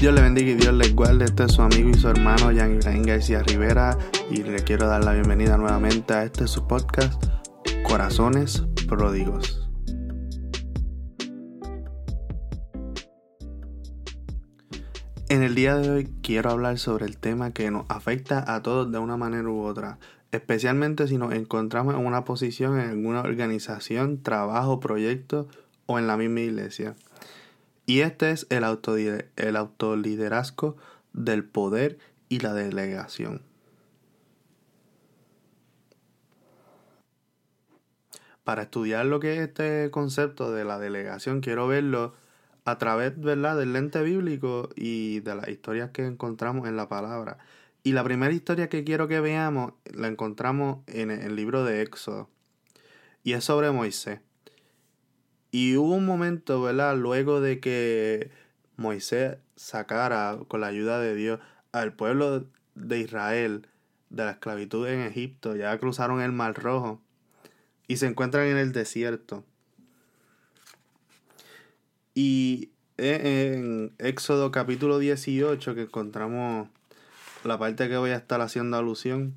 Dios le bendiga y Dios le guarde. Este es su amigo y su hermano Jan Ibrahim García Rivera y le quiero dar la bienvenida nuevamente a este su podcast Corazones Pródigos. En el día de hoy quiero hablar sobre el tema que nos afecta a todos de una manera u otra, especialmente si nos encontramos en una posición en alguna organización, trabajo, proyecto o en la misma iglesia. Y este es el, autoliderazgo del poder y la delegación. Para estudiar lo que es este concepto de la delegación, quiero verlo a través ¿verdad? del lente bíblico y de las historias que encontramos en la palabra. Y la primera historia que quiero que veamos la encontramos en el libro de Éxodo. Y es sobre Moisés. Y hubo un momento, ¿verdad? Luego de que Moisés sacara con la ayuda de Dios al pueblo de Israel de la esclavitud en Egipto, ya cruzaron el Mar Rojo y se encuentran en el desierto. Y en Éxodo capítulo 18 que encontramos la parte que voy a estar haciendo alusión.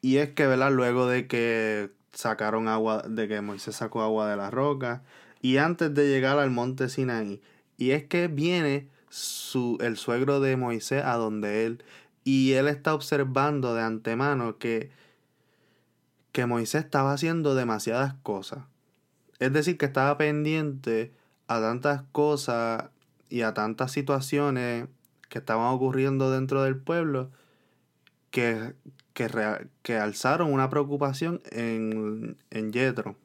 Y es que, ¿verdad? Luego de que sacaron agua, de que Moisés sacó agua de la roca. Y antes de llegar al monte Sinaí. Y es que viene su, el suegro de Moisés a donde él. Y él está observando de antemano que, que Moisés estaba haciendo demasiadas cosas. Es decir, que estaba pendiente a tantas cosas y a tantas situaciones que estaban ocurriendo dentro del pueblo que, que, alzaron una preocupación en, en Yetro.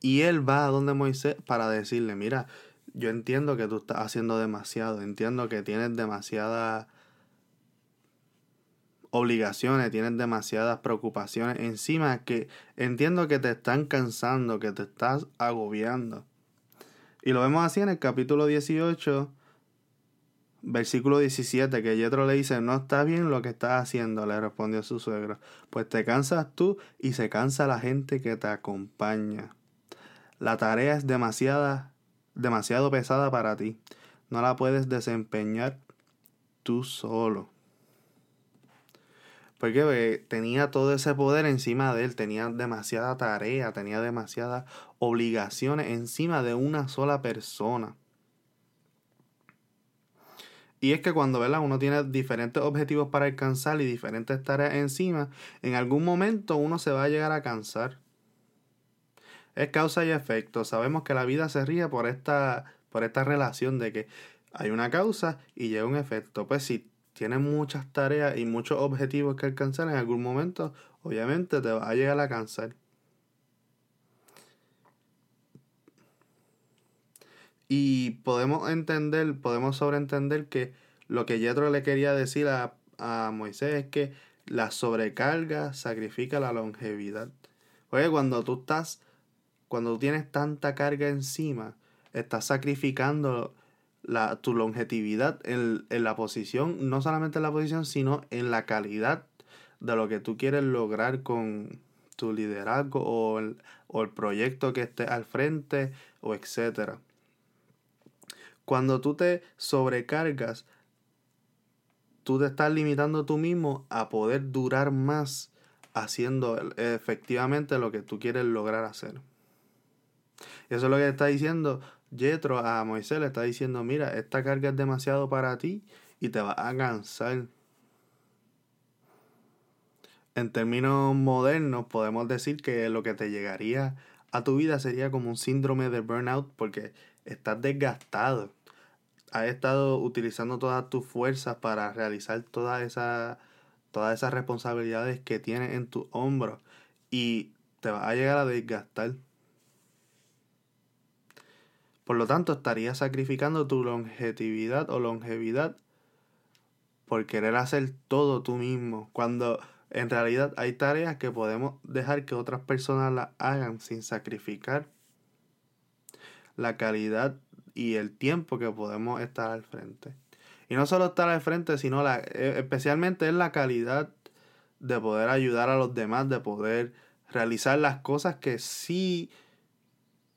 Y él va a donde Moisés para decirle, mira, yo entiendo que tú estás haciendo demasiado, entiendo que tienes demasiadas obligaciones, tienes demasiadas preocupaciones encima que entiendo que te están cansando, que te estás agobiando. Y lo vemos así en el capítulo 18, Versículo 17, que Yetro le dice, no está bien lo que estás haciendo, le respondió su suegro, pues te cansas tú y se cansa la gente que te acompaña. La tarea es demasiada, demasiado pesada para ti, no la puedes desempeñar tú solo. Porque tenía todo ese poder encima de él, tenía demasiada tarea, tenía demasiadas obligaciones encima de una sola persona. Y es que cuando ¿verdad? uno tiene diferentes objetivos para alcanzar y diferentes tareas encima, en algún momento uno se va a llegar a cansar. Es causa y efecto. Sabemos que la vida se ríe por esta, por esta relación de que hay una causa y llega un efecto. Pues si tienes muchas tareas y muchos objetivos que alcanzar, en algún momento obviamente te va a llegar a cansar. Y podemos entender, podemos sobreentender que lo que Yetro le quería decir a, a Moisés es que la sobrecarga sacrifica la longevidad. Oye, cuando tú estás, cuando tú tienes tanta carga encima, estás sacrificando la, tu longevidad en, en, la posición, no solamente en la posición, sino en la calidad de lo que tú quieres lograr con tu liderazgo o el, o el proyecto que esté al frente o etcétera. Cuando tú te sobrecargas, tú te estás limitando tú mismo a poder durar más haciendo efectivamente lo que tú quieres lograr hacer. Y eso es lo que está diciendo Jetro a Moisés, le está diciendo, mira, esta carga es demasiado para ti y te va a cansar. En términos modernos podemos decir que lo que te llegaría a tu vida sería como un síndrome de burnout porque estás desgastado has estado utilizando todas tus fuerzas para realizar todas esas todas esas responsabilidades que tienes en tu hombro y te va a llegar a desgastar. Por lo tanto, estarías sacrificando tu longevidad o longevidad por querer hacer todo tú mismo, cuando en realidad hay tareas que podemos dejar que otras personas las hagan sin sacrificar la calidad y el tiempo que podemos estar al frente. Y no solo estar al frente, sino la, e, especialmente es la calidad de poder ayudar a los demás, de poder realizar las cosas que sí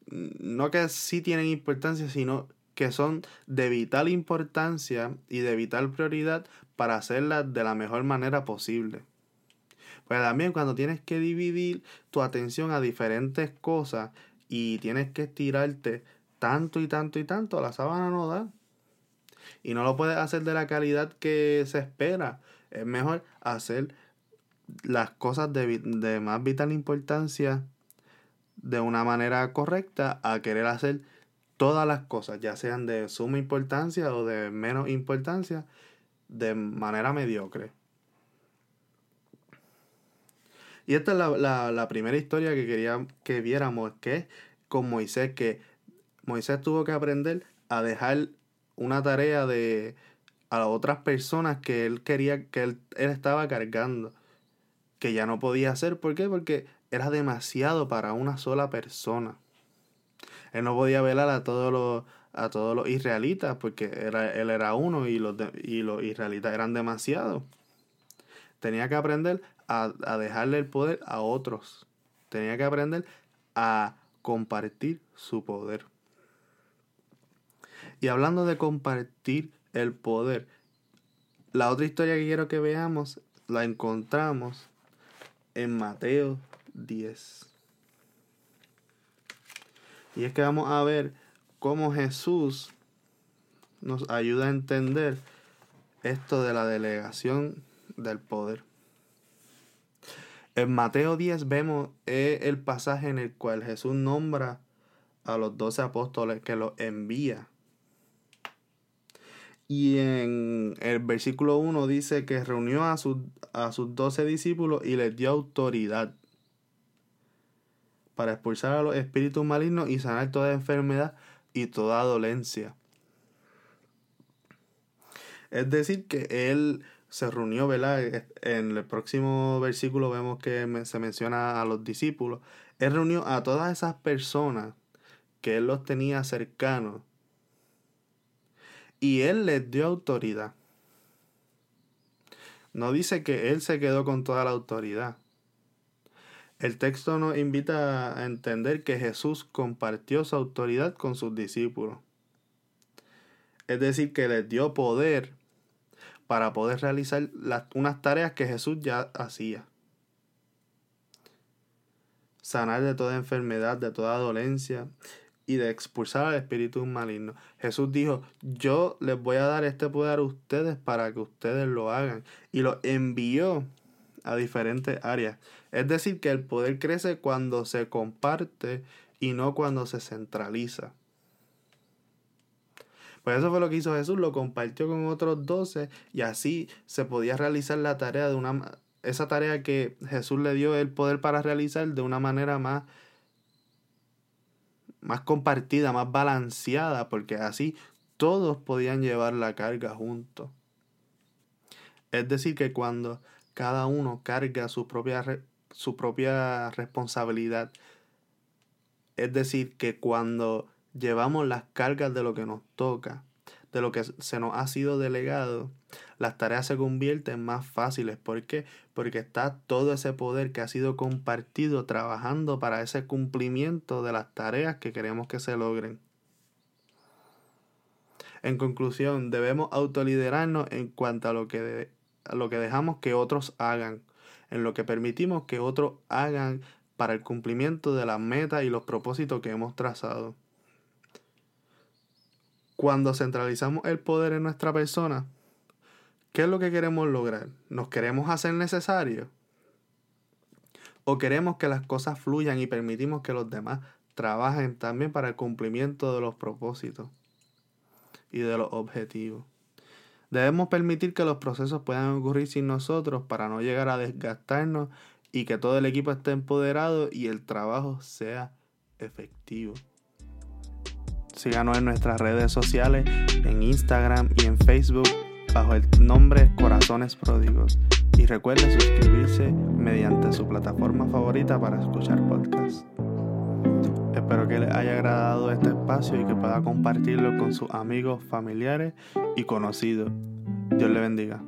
no que sí tienen importancia, sino que son de vital importancia y de vital prioridad para hacerlas de la mejor manera posible. Pues también cuando tienes que dividir tu atención a diferentes cosas y tienes que estirarte tanto y tanto y tanto, la sábana no da. Y no lo puedes hacer de la calidad que se espera. Es mejor hacer las cosas de, de más vital importancia de una manera correcta a querer hacer todas las cosas, ya sean de suma importancia o de menos importancia, de manera mediocre. Y esta es la, primera historia que quería que viéramos, que es con Moisés, que Moisés tuvo que aprender a dejar una tarea de a otras personas que él quería, que él, estaba cargando, que ya no podía hacer. ¿Por qué? Porque era demasiado para una sola persona. Él no podía velar a todos los, a todos los israelitas porque era, él era uno y los, y los israelitas eran demasiados. Tenía que aprender a, a dejarle el poder a otros. Tenía que aprender a compartir su poder. Y hablando de compartir el poder, la otra historia que quiero que veamos la encontramos en Mateo 10. Y es que vamos a ver cómo Jesús nos ayuda a entender esto de la delegación del poder. En Mateo 10 vemos el pasaje en el cual Jesús nombra a los doce apóstoles que los envía. Y en el versículo 1 dice que reunió a, sus, a sus doce discípulos y les dio autoridad para expulsar a los espíritus malignos y sanar toda enfermedad y toda dolencia. Es decir, que él se reunió, ¿verdad? En el próximo versículo vemos que se menciona a los discípulos. Él reunió a todas esas personas que él los tenía cercanos y él les dio autoridad. No dice que él se quedó con toda la autoridad. El texto nos invita a entender que Jesús compartió su autoridad con sus discípulos. Es decir, que les dio poder para poder realizar unas tareas que Jesús ya hacía. Sanar de toda enfermedad, de toda dolencia y de expulsar al espíritu maligno. Jesús dijo, yo les voy a dar este poder a ustedes para que ustedes lo hagan. Y lo envió a diferentes áreas. Es decir, que el poder crece cuando se comparte y no cuando se centraliza. Pues eso fue lo que hizo Jesús, lo compartió con otros doce y así se podía realizar la tarea de una esa tarea que Jesús le dio el poder para realizar de una manera más más compartida, más balanceada, porque así todos podían llevar la carga juntos. Es decir, que cuando cada uno carga su propia, su propia responsabilidad. Es decir, que cuando llevamos las cargas de lo que nos toca, de lo que se nos ha sido delegado, las tareas se convierten más fáciles. ¿Por qué? Porque está todo ese poder que ha sido compartido trabajando para ese cumplimiento de las tareas que queremos que se logren. En conclusión, debemos autoliderarnos en cuanto a lo que a lo que dejamos que otros hagan, en lo que permitimos que otros hagan para el cumplimiento de las metas y los propósitos que hemos trazado. Cuando centralizamos el poder en nuestra persona, ¿qué es lo que queremos lograr? ¿Nos queremos hacer necesarios? ¿O queremos que las cosas fluyan y permitimos que los demás trabajen también para el cumplimiento de los propósitos y de los objetivos? Debemos permitir que los procesos puedan ocurrir sin nosotros para no llegar a desgastarnos y que todo el equipo esté empoderado y el trabajo sea efectivo. Síganos en nuestras redes sociales, en Instagram y en Facebook, bajo el nombre Corazones Pródigos. Y recuerde suscribirse mediante su plataforma favorita para escuchar podcasts. Espero que les haya agradado este espacio y que pueda compartirlo con sus amigos, familiares y conocidos. Dios le bendiga.